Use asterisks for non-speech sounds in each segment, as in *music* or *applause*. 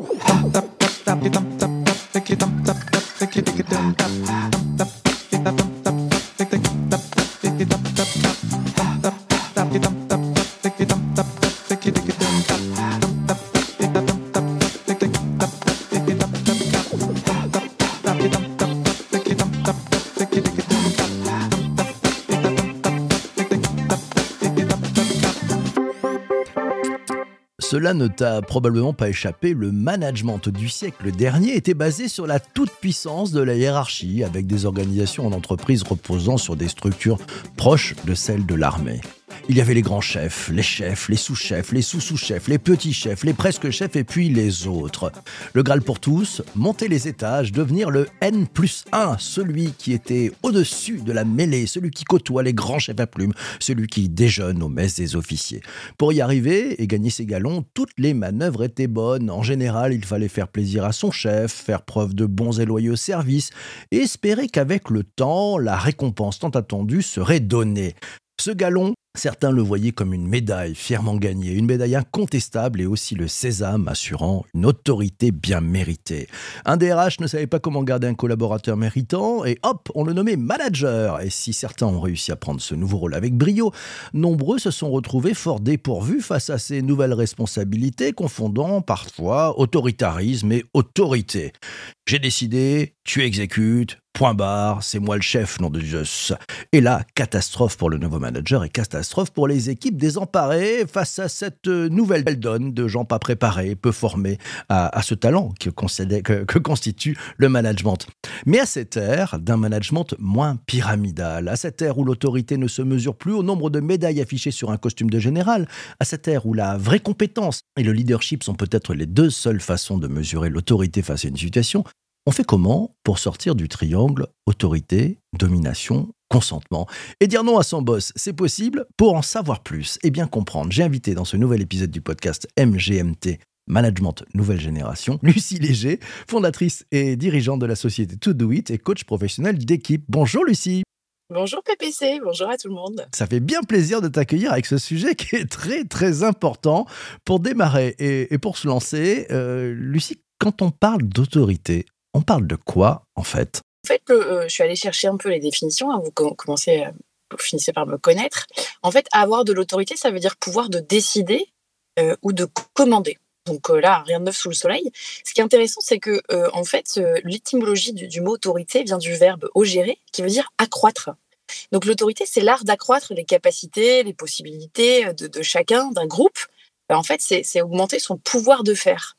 Ha, tap, tap, tap, tap. Ne t'a probablement pas échappé, le management du siècle dernier était basé sur la toute-puissance de la hiérarchie, avec des organisations en entreprise reposant sur des structures proches de celles de l'armée. Il y avait les grands chefs, les chefs, les sous-chefs, les sous-sous-chefs, les petits chefs, les presque chefs et puis les autres. Le Graal pour tous, monter les étages, devenir le N plus 1, celui qui était au-dessus de la mêlée, celui qui côtoie les grands chefs à plumes, celui qui déjeune aux messes des officiers. Pour y arriver et gagner ses galons, toutes les manœuvres étaient bonnes. En général, il fallait faire plaisir à son chef, faire preuve de bons et loyaux services et espérer qu'avec le temps, la récompense tant attendue serait donnée. Ce galon, Certains le voyaient comme une médaille fièrement gagnée, une médaille incontestable et aussi le sésame assurant une autorité bien méritée. Un DRH ne savait pas comment garder un collaborateur méritant et hop, on le nommait manager. Et si certains ont réussi à prendre ce nouveau rôle avec brio, nombreux se sont retrouvés fort dépourvus face à ces nouvelles responsabilités, confondant parfois autoritarisme et autorité. J'ai décidé, tu exécutes, point barre, c'est moi le chef, nom de Dieu. Et là, catastrophe pour le nouveau manager et catastrophe pour les équipes désemparées face à cette nouvelle donne de gens pas préparés, peu formés à, ce talent que, que, constitue le management. Mais à cette ère d'un management moins pyramidal, à cette ère où l'autorité ne se mesure plus au nombre de médailles affichées sur un costume de général, à cette ère où la vraie compétence et le leadership sont peut-être les deux seules façons de mesurer l'autorité face à une situation, on fait comment pour sortir du triangle autorité, domination, consentement Et dire non à son boss, c'est possible? Pour en savoir plus et bien comprendre, j'ai invité dans ce nouvel épisode du podcast MGMT Management Nouvelle Génération, *laughs* Lucie Léger, fondatrice et dirigeante de la société To Do It et coach professionnel d'équipe. Bonjour Lucie Bonjour PPC, bonjour à tout le monde. Ça fait bien plaisir de t'accueillir avec ce sujet qui est très très important pour démarrer et, pour se lancer. Euh, Lucie, quand on parle d'autorité, on parle de quoi en fait? En fait, euh, je suis allée chercher un peu les définitions. Hein, vous commencez, euh, vous finissez par me connaître. En fait, avoir de l'autorité, ça veut dire pouvoir de décider euh, ou de commander. Donc là, rien de neuf sous le soleil. Ce qui est intéressant, c'est que en fait, l'étymologie du, mot autorité vient du verbe augérer, qui veut dire accroître. Donc l'autorité, c'est l'art d'accroître les capacités, les possibilités de chacun, d'un groupe. En fait, c'est augmenter son pouvoir de faire.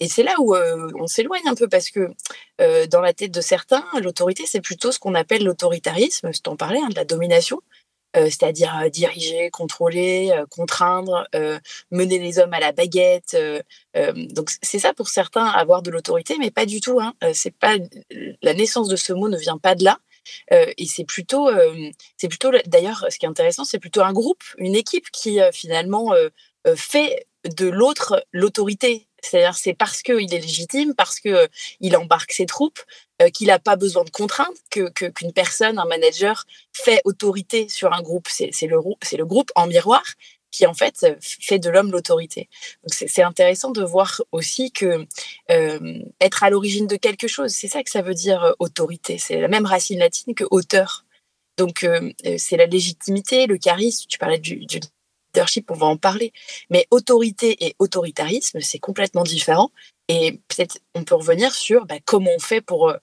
Et c'est là où on s'éloigne un peu parce que dans la tête de certains, l'autorité, c'est plutôt ce qu'on appelle l'autoritarisme, c'est en parler, hein, de la domination, c'est-à-dire diriger, contrôler, contraindre, mener les hommes à la baguette. donc c'est ça pour certains, avoir de l'autorité, mais pas du tout. Hein, c'est pas la naissance de ce mot ne vient pas de là. et c'est plutôt, c'est plutôt d'ailleurs, ce qui est intéressant, c'est plutôt un groupe, une équipe qui finalement fait de l'autre l'autorité. C'est-à-dire c'est parce qu'il est légitime, parce qu'il euh, embarque ses troupes, euh, qu'il n'a pas besoin de contraintes, que qu'une personne, un manager, fait autorité sur un groupe. C'est le, le groupe en miroir qui en fait fait de l'homme l'autorité. c'est intéressant de voir aussi que euh, être à l'origine de quelque chose, c'est ça que ça veut dire autorité. C'est la même racine latine que auteur. Donc c'est la légitimité, le charisme. Tu parlais du on va en parler. Mais autorité et autoritarisme, c'est complètement différent. Et peut-être on peut revenir sur bah, comment on fait pour euh,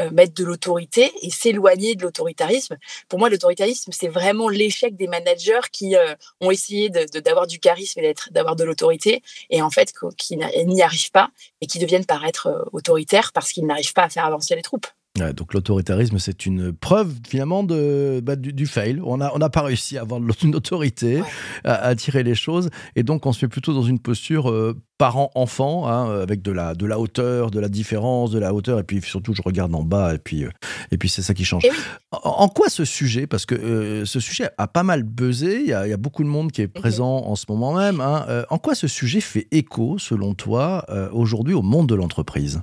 euh, mettre de l'autorité et s'éloigner de l'autoritarisme. Pour moi, l'autoritarisme, c'est vraiment l'échec des managers qui euh, ont essayé d'avoir du charisme et d'avoir de l'autorité et en fait qui n'y arrivent pas et qui deviennent paraître autoritaires parce qu'ils n'arrivent pas à faire avancer les troupes donc l'autoritarisme, c'est une preuve finalement de, bah, du, fail. On n'a on a pas réussi à avoir une autorité, à, tirer les choses. Et donc on se met plutôt dans une posture euh, parent-enfant, hein, avec de la, de la hauteur, de la différence, de la hauteur. Et puis surtout, je regarde en bas et puis, euh, et puis c'est ça qui change. En, quoi ce sujet Parce que euh, ce sujet a pas mal buzzé. Il y, a, beaucoup de monde qui est présent en ce moment même. Hein. en quoi ce sujet fait écho, selon toi, aujourd'hui au monde de l'entreprise?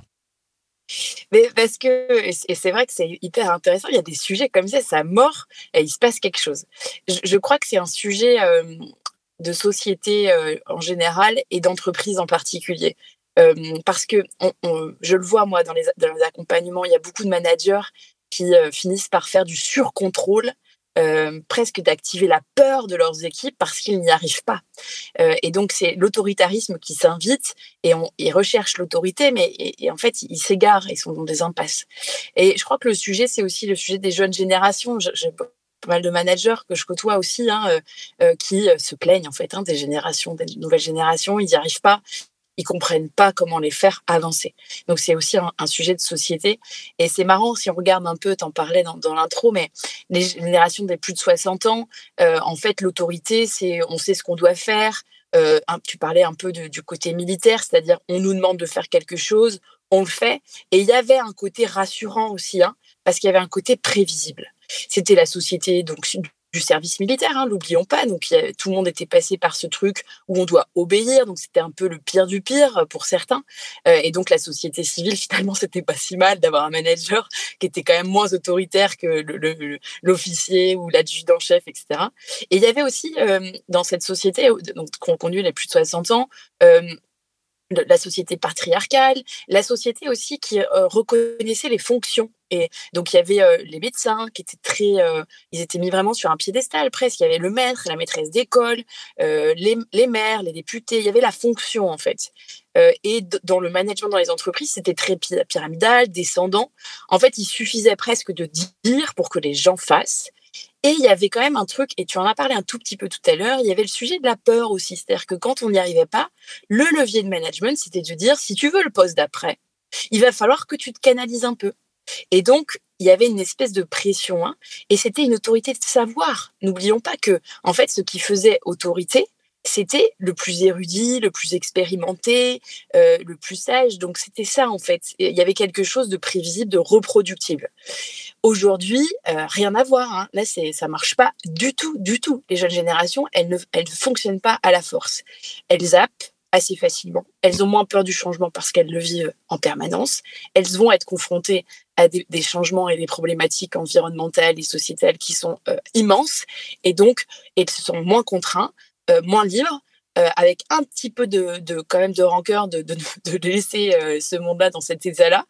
Mais parce que, et c'est vrai que c'est hyper intéressant, il y a des sujets comme ça, ça mord et il se passe quelque chose. Je, crois que c'est un sujet de société en général et d'entreprise en particulier. parce que je le vois moi dans les, dans les accompagnements, il y a beaucoup de managers qui finissent par faire du surcontrôle euh, presque d'activer la peur de leurs équipes parce qu'ils n'y arrivent pas. Euh, et donc, c'est l'autoritarisme qui s'invite et on, ils recherchent l'autorité, mais en fait, ils s'égarent et sont dans des impasses. Et je crois que le sujet, c'est aussi le sujet des jeunes générations. J'ai pas mal de managers que je côtoie aussi hein, euh, qui se plaignent en fait hein, des générations, des nouvelles générations, ils n'y arrivent pas ils comprennent pas comment les faire avancer. Donc c'est aussi un, sujet de société. Et c'est marrant si on regarde un peu, t'en parlais dans, l'intro, mais les générations des plus de 60 ans, euh, en fait l'autorité, c'est on sait ce qu'on doit faire. Euh, tu parlais un peu du côté militaire, c'est-à-dire on nous demande de faire quelque chose, on le fait. Et il y avait un côté rassurant aussi, hein, parce qu'il y avait un côté prévisible. C'était la société donc du service militaire, hein, l'oublions pas. Donc tout le monde était passé par ce truc où on doit obéir. Donc c'était un peu le pire du pire euh, pour certains. Euh, et donc la société civile, *laughs* finalement, c'était pas si mal d'avoir un manager qui était quand même moins autoritaire que l'officier ou l'adjudant-chef, etc. Et il y avait aussi euh, dans cette société, donc qu'on conduit les plus de 60 ans, la société patriarcale, la société aussi qui reconnaissait les fonctions. Et donc il y avait les médecins qui étaient très, ils étaient mis vraiment sur un piédestal presque. Il y avait le maître, la maîtresse d'école, les, les, maires, les députés. Il y avait la fonction en fait. et dans le management dans les entreprises, c'était très pyramidal, descendant. En fait, il suffisait presque de dire pour que les gens fassent. Et il y avait quand même un truc, et tu en as parlé un tout petit peu tout à l'heure, il y avait le sujet de la peur aussi. C'est-à-dire que quand on n'y arrivait pas, le levier de management, c'était de dire, si tu veux le poste d'après, il va falloir que tu te canalises un peu. Et donc, il y avait une espèce de pression, hein, et c'était une autorité de savoir. N'oublions pas que, en fait, ce qui faisait autorité, c'était le plus érudit, le plus expérimenté, euh, le plus sage. Donc c'était ça en fait. Il y avait quelque chose de prévisible, de reproductible. Aujourd'hui, euh, rien à voir. Hein. Là, ça marche pas du tout, du tout. Les jeunes générations, elles ne, elles ne fonctionnent pas à la force. Elles zappent assez facilement. Elles ont moins peur du changement parce qu'elles le vivent en permanence. Elles vont être confrontées à des, changements et des problématiques environnementales et sociétales qui sont euh, immenses. Et donc, elles se sont moins contraintes euh, moins libre, euh, avec un petit peu de, de, quand même de rancœur de, de, laisser ce monde-là dans cet état-là,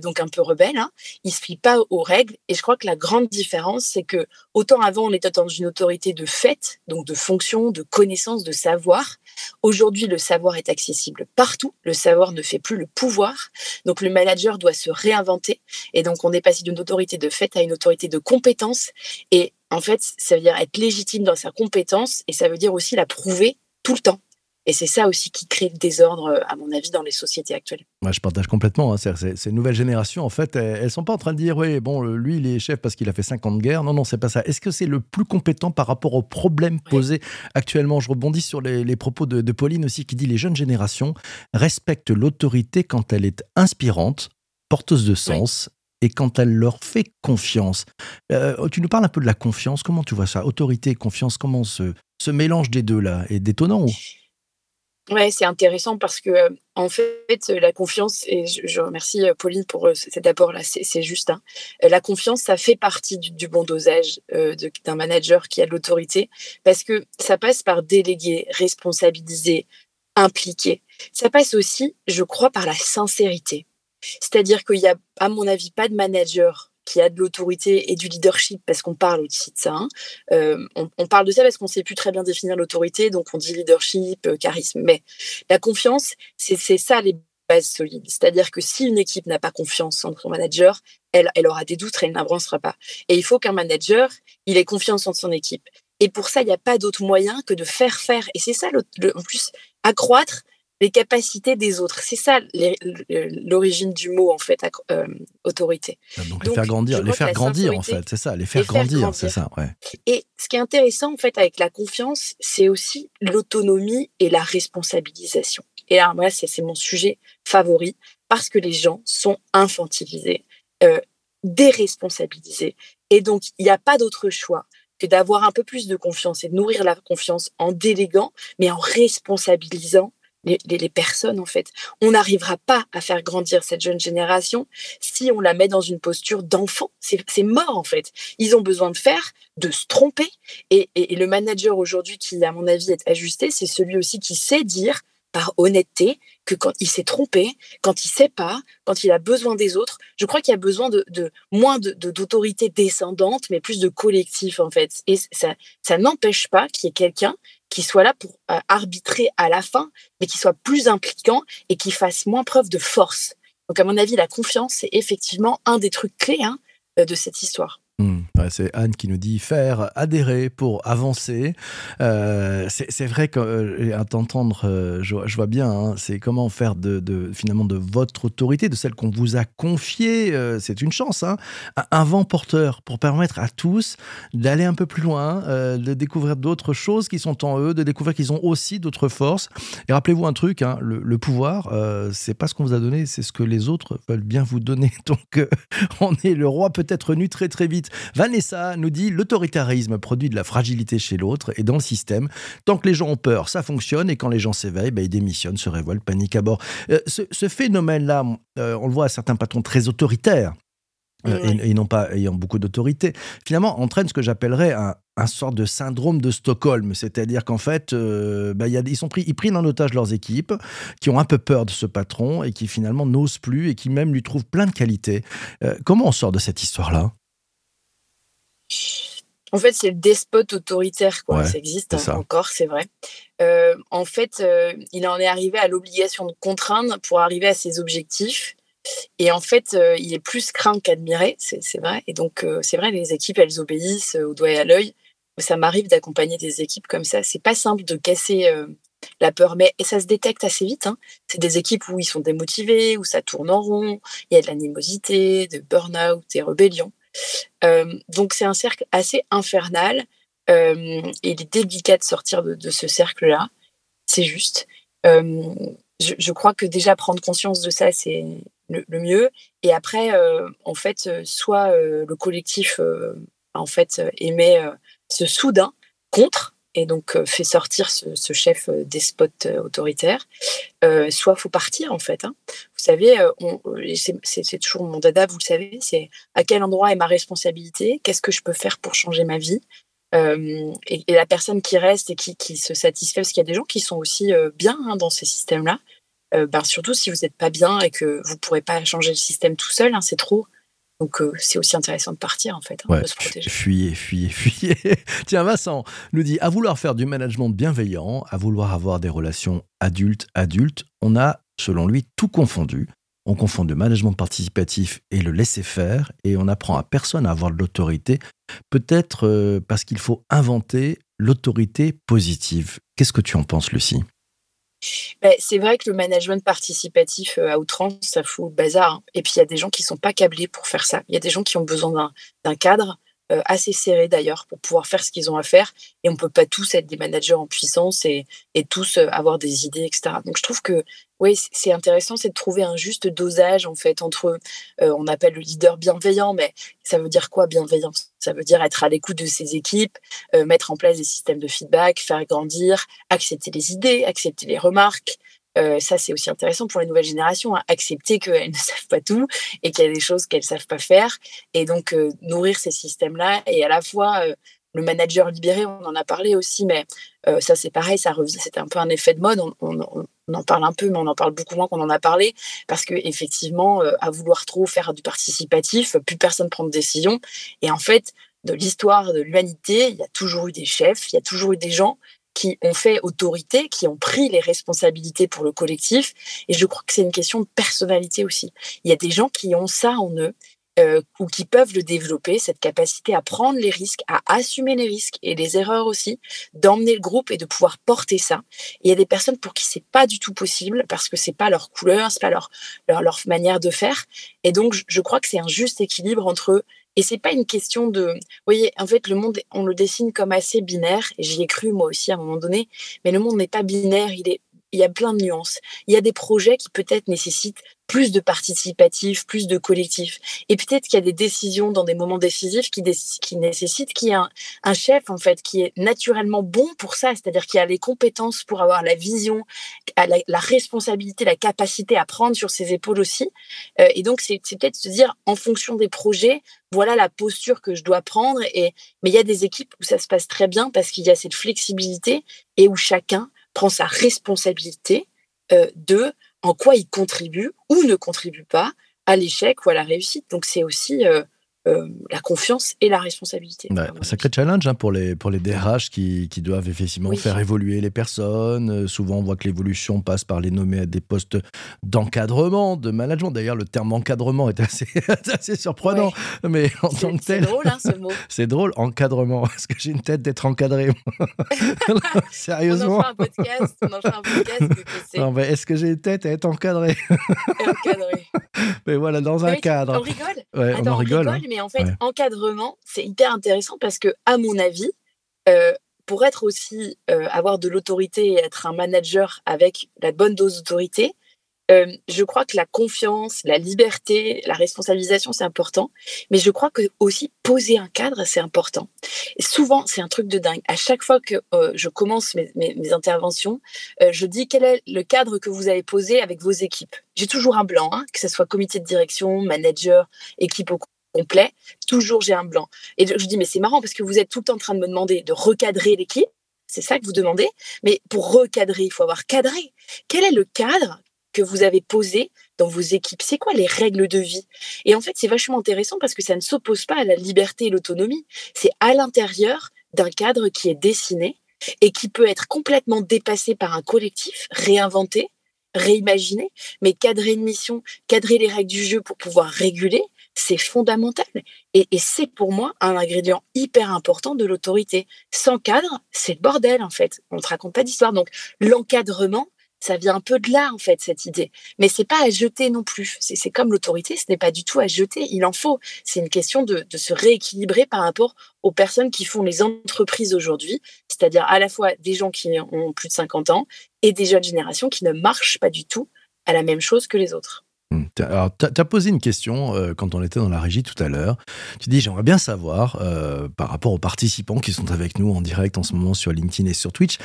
donc un peu rebelle. Hein. Il se plie pas aux règles. Et je crois que la grande différence, c'est que autant avant on était dans une autorité de fait, donc de fonction, de connaissance, de savoir. Aujourd'hui, le savoir est accessible partout. Le savoir ne fait plus le pouvoir. Donc le manager doit se réinventer. Et donc on est passé d'une autorité de fait à une autorité de compétence. Et en fait, ça veut dire être légitime dans sa compétence et ça veut dire aussi la prouver tout le temps. Et c'est ça aussi qui crée le désordre, à mon avis, dans les sociétés actuelles. Moi, je partage complètement. Hein. Ces, nouvelles générations, en fait, elles ne sont pas en train de dire, oui, bon, lui, il est chef parce qu'il a fait 50 guerres. Non, non, c'est pas ça. Est-ce que c'est le plus compétent par rapport aux problèmes posés actuellement? Je rebondis sur les, propos de, Pauline aussi, qui dit les jeunes générations respectent l'autorité quand elle est inspirante, porteuse de sens et quand elle leur fait confiance. Euh, tu nous parles un peu de la confiance. Comment tu vois ça? Autorité et confiance, comment ce, ce mélange des deux-là est détonnant ou? Ouais, c'est intéressant parce que euh, en fait, la confiance et je, remercie euh, Pauline pour cet apport-là. C'est juste. Hein. La confiance, ça fait partie du, bon dosage d'un manager qui a de l'autorité parce que ça passe par déléguer, responsabiliser, impliquer. Ça passe aussi, je crois, par la sincérité. C'est-à-dire qu'il y a, à mon avis, pas de manager qui a de l'autorité et du leadership, parce qu'on parle aussi de ça. Hein. Euh, on, parle de ça parce qu'on ne sait plus très bien définir l'autorité, donc on dit leadership, euh, charisme. Mais la confiance, c'est ça les bases solides. C'est-à-dire que si une équipe n'a pas confiance en son manager, elle, elle aura des doutes, elle n'avancera pas. Et il faut qu'un manager, il ait confiance en son équipe. Et pour ça, il n'y a pas d'autre moyen que de faire faire. Et c'est ça, en plus, accroître les capacités des autres. C'est ça l'origine du mot en fait euh, autorité. Ah, donc, les faire grandir, les faire grandir en fait, c'est ça, les faire grandir, c'est ça. Ouais. Et ce qui est intéressant en fait avec la confiance, c'est aussi l'autonomie et la responsabilisation. Et là, moi, c'est mon sujet favori parce que les gens sont infantilisés, euh, déresponsabilisés, et donc il n'y a pas d'autre choix que d'avoir un peu plus de confiance et de nourrir la confiance en déléguant, mais en responsabilisant les, personnes en fait. On n'arrivera pas à faire grandir cette jeune génération si on la met dans une posture d'enfant. C'est mort en fait. Ils ont besoin de faire, de se tromper. Et, le manager aujourd'hui qui, à mon avis, est ajusté, c'est celui aussi qui sait dire par honnêteté que quand il s'est trompé, quand il sait pas, quand il a besoin des autres, je crois qu'il y a besoin de, moins d'autorité descendante, mais plus de collectif en fait. Et ça n'empêche pas qu'il y ait quelqu'un qui soit là pour euh, arbitrer à la fin, mais qui soit plus impliquant et qui fasse moins preuve de force. Donc à mon avis, la confiance, c'est effectivement un des trucs clés hein, euh, de cette histoire. Hmm. c'est Anne qui nous dit faire adhérer pour avancer. Euh, c'est vrai qu'à euh, t'entendre, euh, je, vois bien, hein, c'est comment faire de, finalement de votre autorité, de celle qu'on vous a confiée, c'est une chance, hein, un vent porteur pour permettre à tous d'aller un peu plus loin, de découvrir d'autres choses qui sont en eux, de découvrir qu'ils ont aussi d'autres forces. Et rappelez-vous un truc, hein, le, le, pouvoir, c'est pas ce qu'on vous a donné, c'est ce que les autres veulent bien vous donner. *laughs* Donc on est le roi peut-être nu très très vite. Vanessa nous dit l'autoritarisme produit de la fragilité chez l'autre et dans le système. Tant que les gens ont peur, ça fonctionne et quand les gens s'éveillent, bah, ils démissionnent, se révoltent, paniquent à bord. Euh, ce, phénomène-là, euh, on le voit à certains patrons très autoritaires. Euh, et, non pas ayant beaucoup d'autorité, finalement entraîne ce que j'appellerais un, un sort de syndrome de Stockholm, c'est-à-dire qu'en fait, bah, y a, ils sont pris, ils prennent en otage leurs équipes, qui ont un peu peur de ce patron et qui finalement n'osent plus et qui même lui trouvent plein de qualités. comment on sort de cette histoire-là? En fait, c'est le despote autoritaire, quoi. ça existe encore, c'est vrai. Euh, en fait, euh, il en est arrivé à l'obligation de contraindre pour arriver à ses objectifs. Et en fait, euh, il est plus craint qu'admiré, c'est vrai. Et donc, c'est vrai, les équipes, elles obéissent au doigt et à l'œil. Ça m'arrive d'accompagner des équipes comme ça. C'est pas simple de casser la peur, mais et ça se détecte assez vite. Hein. C'est des équipes où ils sont démotivés, où ça tourne en rond, il y a de l'animosité, de burn-out, des rébellions. Euh, donc c'est un cercle assez infernal euh, il est délicat de sortir de, ce cercle-là. C'est juste. Euh, je, crois que déjà prendre conscience de ça, c'est le, mieux. Et après, en fait, soit le collectif en fait émet ce soudain contre et donc fait sortir ce, chef euh, despote autoritaire, soit faut partir en fait. Hein. Vous savez, c'est toujours mon dada, vous le savez, c'est à quel endroit est ma responsabilité, qu'est-ce que je peux faire pour changer ma vie. Et, la personne qui reste et qui, se satisfait, parce qu'il y a des gens qui sont aussi bien hein, dans ces systèmes-là, ben, surtout si vous n'êtes pas bien et que vous ne pourrez pas changer le système tout seul, hein, c'est trop. Donc euh, c'est aussi intéressant de partir en fait, hein, de se protéger. Fuyez, fuyez, *laughs* fuyez. Tiens, Vincent nous dit à vouloir faire du management bienveillant, à vouloir avoir des relations adultes-adultes, on a, selon lui, tout confondu. On confond le management participatif et le laisser-faire, et on apprend à personne à avoir de l'autorité, peut-être euh, parce qu'il faut inventer l'autorité positive. Qu'est-ce que tu en penses, Lucie? Bah, c'est vrai que le management participatif euh, à outrance, ça fout le bazar. Hein. Et puis, il y a des gens qui sont pas câblés pour faire ça. Il y a des gens qui ont besoin d'un cadre, euh, assez serré d'ailleurs, pour pouvoir faire ce qu'ils ont à faire. Et on peut pas tous être des managers en puissance et, et tous euh, avoir des idées, etc. Donc, je trouve que oui, c'est intéressant, c'est de trouver un juste dosage en fait entre, euh, on appelle le leader bienveillant, mais ça veut dire quoi bienveillant? Ça veut dire être à l'écoute de ses équipes, euh, mettre en place des systèmes de feedback, faire grandir, accepter les idées, accepter les remarques. Euh, ça, c'est aussi intéressant pour les nouvelles générations, hein, accepter qu'elles *laughs* ne savent pas tout et qu'il y a des choses qu'elles ne savent pas faire. Et donc, nourrir ces systèmes-là et à la fois le manager libéré, on en a parlé aussi, mais euh, ça c'est pareil, ça c'était un peu un effet de mode. On, en parle un peu, mais on en parle beaucoup moins qu'on en a parlé, parce que effectivement, euh, à vouloir trop faire du participatif, plus personne prend de décision. Et en fait, de l'histoire de l'humanité, il y a toujours eu des chefs, il y a toujours eu des gens qui ont fait autorité, qui ont pris les responsabilités pour le collectif. Et je crois que c'est une question de personnalité aussi. Il y a des gens qui ont ça en eux, euh, ou qui peuvent le développer, cette capacité à prendre les risques, à assumer les risques et les erreurs aussi, d'emmener le groupe et de pouvoir porter ça. il y a des personnes pour qui c'est pas du tout possible parce que c'est pas leur couleur, c'est pas leur, leur, manière de faire. Et donc, je crois que c'est un juste équilibre entre et c'est pas une question de, vous voyez, en fait, le monde, on le dessine comme assez binaire, j'y ai cru moi aussi à un moment donné, mais le monde n'est pas binaire, il est il y a plein de nuances. Il y a des projets qui peut-être nécessitent plus de participatif, plus de collectif. Et peut-être qu'il y a des décisions dans des moments décisifs qui, nécessitent qu'il y ait un, chef, en fait, qui est naturellement bon pour ça, c'est-à-dire qui a les compétences pour avoir la vision, la, la responsabilité, la capacité à prendre sur ses épaules aussi. Euh, et donc, c'est peut-être se dire, en fonction des projets, voilà la posture que je dois prendre. Et, mais il y a des équipes où ça se passe très bien parce qu'il y a cette flexibilité et où chacun prend sa responsabilité de en quoi ils contribuent ou ne contribuent pas à l'échec ou à la réussite. Donc c'est aussi euh, la confiance et la responsabilité. un sacré challenge hein, pour, les, pour les DRH qui, qui doivent effectivement faire évoluer les personnes. Euh, souvent, on voit que l'évolution passe par les nommer à des postes d'encadrement, de management. D'ailleurs, le terme encadrement est assez, *laughs* assez surprenant. Mais en tant que tel. C'est drôle, hein, ce mot. *laughs* c'est drôle, encadrement. Est-ce que j'ai une tête d'être encadré *laughs* Sérieusement On en fera un podcast. On en fera un podcast. Est-ce que j'ai une tête à être encadré? Encadré. mais voilà, dans un cadre. On rigole? Ouais, on en rigole. Hein. mais en fait, encadrement, c'est hyper intéressant parce que, à mon avis, euh, pour être aussi, euh, avoir de l'autorité et être un manager avec la bonne dose d'autorité, euh, je crois que la confiance, la liberté, la responsabilisation, c'est important. Mais je crois que aussi poser un cadre, c'est important. Et souvent, c'est un truc de dingue. À chaque fois que euh, je commence mes, mes, interventions, euh, je dis quel est le cadre que vous avez posé avec vos équipes. J'ai toujours un blanc, hein, que ce soit comité de direction, manager, équipe au Toujours, j'ai un blanc. Et je dis, mais c'est marrant parce que vous êtes tout le temps en train de me demander de recadrer l'équipe. C'est ça que vous demandez. Mais pour recadrer, il faut avoir cadré. Quel est le cadre que vous avez posé dans vos équipes? C'est quoi les règles de vie? Et en fait, c'est vachement intéressant parce que ça ne s'oppose pas à la liberté et l'autonomie. C'est à l'intérieur d'un cadre qui est dessiné et qui peut être complètement dépassé par un collectif, réinventé, réimaginé, mais cadrer une mission, cadrer les règles du jeu pour pouvoir réguler, c'est fondamental. Et, c'est pour moi un ingrédient hyper important de l'autorité. Sans cadre, c'est le bordel en fait. On ne te raconte pas d'histoire. Donc l'encadrement, ça vient un peu de là en fait cette idée mais c'est pas à jeter non plus c'est comme l'autorité ce n'est pas du tout à jeter il en faut c'est une question de, se rééquilibrer par rapport aux personnes qui font les entreprises aujourd'hui c'est-à-dire à la fois des gens qui ont plus de 50 ans et des jeunes générations qui ne marchent pas du tout à la même chose que les autres. Alors, tu as, posé une question euh, quand on était dans la régie tout à l'heure. Tu dis, j'aimerais bien savoir, euh, par rapport aux participants qui sont avec nous en direct en ce moment sur LinkedIn et sur Twitch,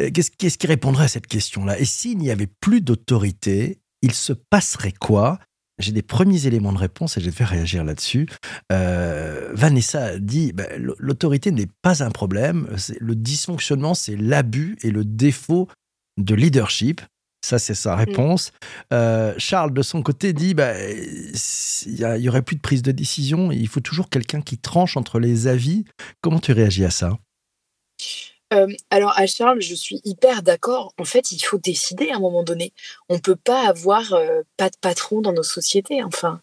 euh, qu'est-ce qui répondrait à cette question-là? Et s'il n'y avait plus d'autorité, il se passerait quoi? J'ai des premiers éléments de réponse et je vais te faire réagir là-dessus. Vanessa dit bah, l'autorité n'est pas un problème. Le dysfonctionnement, c'est l'abus et le défaut de leadership. Ça, c'est sa mmh. réponse. Euh, Charles, de son côté, dit bah, il y, aurait plus de prise de décision. Il faut toujours quelqu'un qui tranche entre les avis. Comment tu réagis à ça? Euh, alors à Charles, je suis hyper d'accord. En fait, il faut décider à un moment donné. On ne peut pas avoir euh, pas de patron dans nos sociétés. Enfin,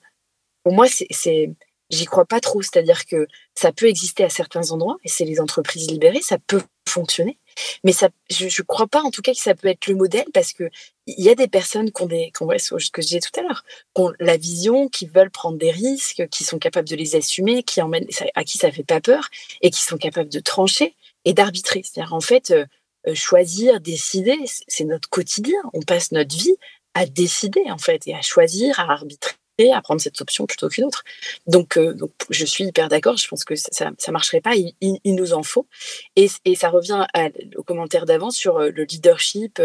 pour moi, c'est, j'y crois pas trop. C'est-à-dire que ça peut exister à certains endroits, et c'est les entreprises libérées, ça peut fonctionner. Mais ça, je ne crois pas en tout cas que ça peut être le modèle parce que il y a des personnes qui ont des, qui ont, ce que je disais tout à l'heure, qui ont la vision, qui veulent prendre des risques, qui sont capables de les assumer, qui emmènent, à qui ça fait pas peur et qui sont capables de trancher et d'arbitrer. C'est-à-dire en fait euh, euh, choisir, décider, c'est notre quotidien. On passe notre vie à décider en fait et à choisir, à arbitrer à prendre cette option plutôt qu'une autre. Donc, euh, donc, je suis hyper d'accord. Je pense que ça ne marcherait pas. Il, nous en faut. Et, ça revient à, au commentaire d'avant sur euh, le leadership.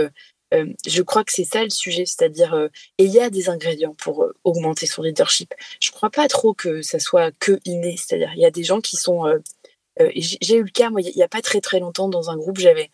Euh, je crois que c'est ça le sujet, c'est-à-dire, et il y a des ingrédients pour augmenter son leadership. Je ne crois pas trop que ça soit que inné, c'est-à-dire, il y a des gens qui sont. J'ai eu le cas, moi, il n'y a pas très très longtemps, dans un groupe, j'avais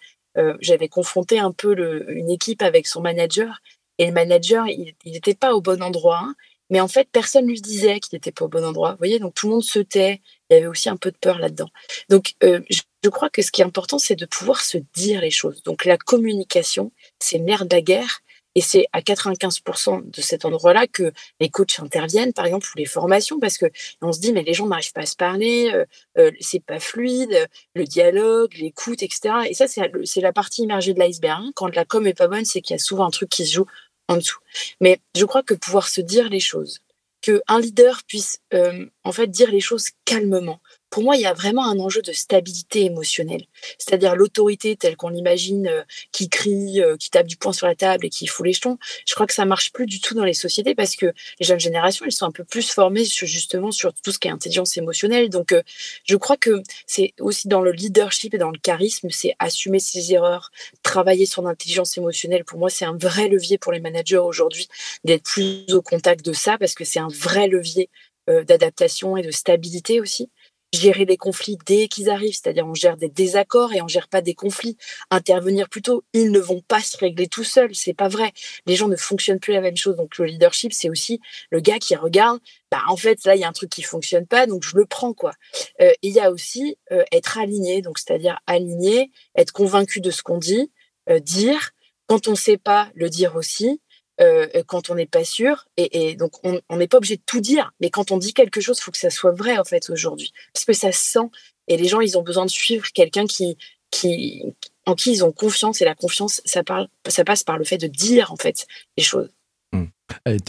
j'avais confronté un peu une équipe avec son manager, et le manager, il n'était pas au bon endroit. Hein, mais en fait, personne lui disait qu'il n'était pas au bon endroit. Vous voyez, donc tout le monde se tait. Il y avait aussi un peu de peur là-dedans. Donc, euh, je crois que ce qui est important, c'est de pouvoir se dire les choses. Donc, la communication, c'est merde de la guerre. Et c'est à 95% de cet endroit-là que les coachs interviennent, par exemple, ou les formations, parce que on se dit, mais les gens n'arrivent pas à se parler, euh, euh, c'est pas fluide, le dialogue, l'écoute, etc. Et ça, c'est la partie immergée de l'iceberg. Hein. Quand la com est pas bonne, c'est qu'il y a souvent un truc qui se joue en dessous. Mais je crois que pouvoir se dire les choses, qu'un leader puisse euh, en fait dire les choses calmement, pour moi, il y a vraiment un enjeu de stabilité émotionnelle. C'est-à-dire l'autorité telle qu'on l'imagine, euh, qui crie, euh, qui tape du poing sur la table et qui fout les jetons. Je crois que ça marche plus du tout dans les sociétés parce que les jeunes générations, elles sont un peu plus formées justement sur tout ce qui est intelligence émotionnelle. Donc, euh, je crois que c'est aussi dans le leadership et dans le charisme, c'est assumer ses erreurs, travailler sur l'intelligence émotionnelle. Pour moi, c'est un vrai levier pour les managers aujourd'hui d'être plus au contact de ça parce que c'est un vrai levier d'adaptation et de stabilité aussi gérer les conflits dès qu'ils arrivent, c'est-à-dire on gère des désaccords et on gère pas des conflits. Intervenir plutôt, ils ne vont pas se régler tout seuls, c'est pas vrai. Les gens ne fonctionnent plus la même chose. Donc le leadership, c'est aussi le gars qui regarde, bah en fait là il y a un truc qui fonctionne pas, donc je le prends quoi. Euh, il y a aussi euh, être aligné, donc c'est-à-dire aligné, être convaincu de ce qu'on dit, euh, dire quand on ne sait pas, le dire aussi. Euh, quand on n'est pas sûr. Et, donc, on n'est pas obligé de tout dire. Mais quand on dit quelque chose, il faut que ça soit vrai, en fait, aujourd'hui. Parce que ça se sent. Et les gens, ils ont besoin de suivre quelqu'un qui, qui, en qui ils ont confiance. Et la confiance, ça, parle, ça passe par le fait de dire, en fait, les choses.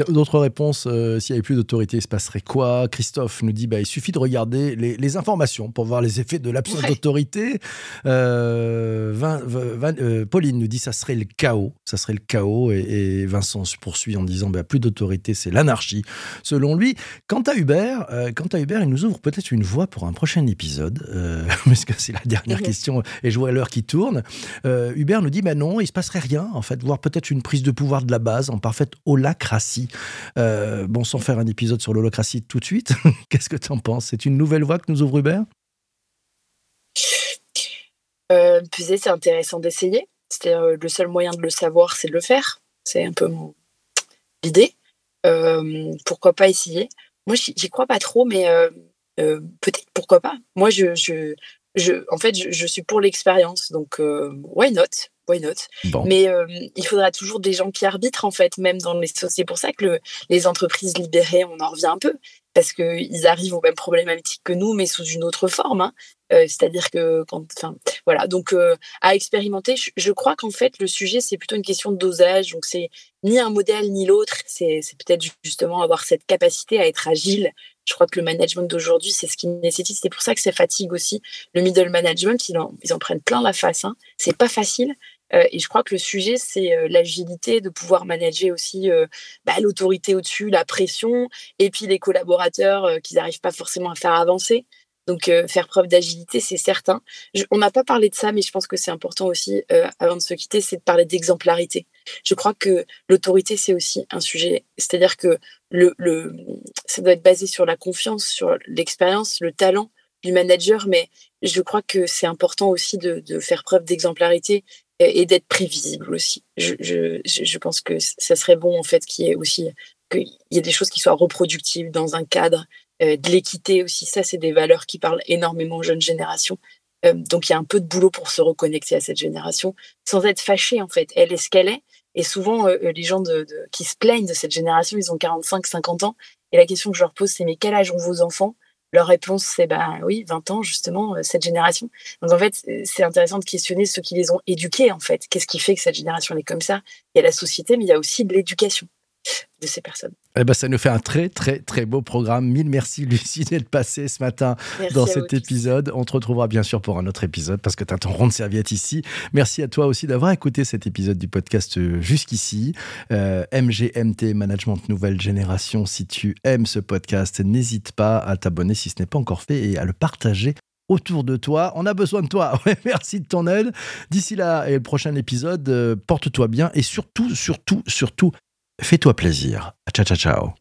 D'autres réponses, euh, s'il n'y avait plus d'autorité, il se passerait quoi? Christophe nous dit bah, il suffit de regarder les, informations pour voir les effets de l'absence d'autorité. Euh, euh, Pauline nous dit ça serait le chaos. Ça serait le chaos. Et, Vincent se poursuit en disant bah, plus d'autorité, c'est l'anarchie, selon lui. Quant à Hubert, quant à Hubert il nous ouvre peut-être une voie pour un prochain épisode, *laughs* parce que c'est la dernière question et je vois l'heure qui tourne. Hubert nous dit bah non, il se passerait rien, en fait, voire peut-être une prise de pouvoir de la base en parfaite euh, bon, sans faire un épisode sur l'holocratie tout de suite, *laughs* qu'est-ce que tu en penses? C'est une nouvelle voie que nous ouvre Hubert? Euh, C'est intéressant d'essayer. cest euh, le seul moyen de le savoir, c'est de le faire. C'est un peu mon idée. Euh, pourquoi pas essayer? Moi, j'y crois pas trop, mais peut-être pourquoi pas. Moi, je, je, en fait, je, suis pour l'expérience, donc why not? Why not? Mais euh, il faudra toujours des gens qui arbitrent, en fait, même dans les C'est pour ça que les entreprises libérées, on en revient un peu, parce qu'ils arrivent aux mêmes problématiques que nous, mais sous une autre forme. Hein. Euh, c'est-à-dire que quand, enfin, voilà, donc euh, à expérimenter, je, crois qu'en fait le sujet c'est plutôt une question de dosage. Donc c'est ni un modèle ni l'autre. C'est peut-être justement avoir cette capacité à être agile. Je crois que le management d'aujourd'hui c'est ce qui nécessite. C'est pour ça que ça fatigue aussi le middle management. Ils en, ils en prennent plein la face. Hein. C'est pas facile. Euh, et je crois que le sujet, c'est euh, l'agilité, de pouvoir manager aussi euh, bah, l'autorité au-dessus, la pression, et puis les collaborateurs qu'ils n'arrivent pas forcément à faire avancer. Donc, faire preuve d'agilité, c'est certain. on n'a pas parlé de ça, mais je pense que c'est important aussi, avant de se quitter, c'est de parler d'exemplarité. Je crois que l'autorité, c'est aussi un sujet. C'est-à-dire que le, le, ça doit être basé sur la confiance, sur l'expérience, le talent du manager, mais je crois que c'est important aussi de, de faire preuve d'exemplarité et d'être prévisible aussi. Je, je, je, pense que ça serait bon en fait qu'il y ait aussi qu'il y ait des choses qui soient reproductives dans un cadre, euh, de l'équité aussi. Ça, c'est des valeurs qui parlent énormément aux jeunes générations. Euh, donc il y a un peu de boulot pour se reconnecter à cette génération sans être fâché en fait. Elle est ce qu'elle est. Et souvent, euh, les gens de, de, qui se plaignent de cette génération, ils ont 45, 50 ans. Et la question que je leur pose, c'est mais quel âge ont vos enfants? Leur réponse, c'est ben oui, 20 ans, justement, euh, cette génération. Donc en fait, c'est intéressant de questionner ceux qui les ont éduqués, en fait. Qu'est-ce qui fait que cette génération est comme ça? Il y a la société, mais il y a aussi de l'éducation de ces personnes. Eh ben, ça nous fait un très, très, très beau programme. Mille merci, Lucie, d'être passée ce matin dans cet épisode. On te retrouvera bien sûr pour un autre épisode parce que tu as ton rond de serviette ici. Merci à toi aussi d'avoir écouté cet épisode du podcast euh, jusqu'ici. Euh, MGMT Management Nouvelle Génération. Si tu aimes ce podcast, n'hésite pas à t'abonner si ce n'est pas encore fait et à le partager autour de toi. On a besoin de toi. *laughs* merci de ton aide. D'ici là et le prochain épisode, euh, porte-toi bien et surtout, surtout, surtout, Fais-toi plaisir. Ciao, ciao, ciao.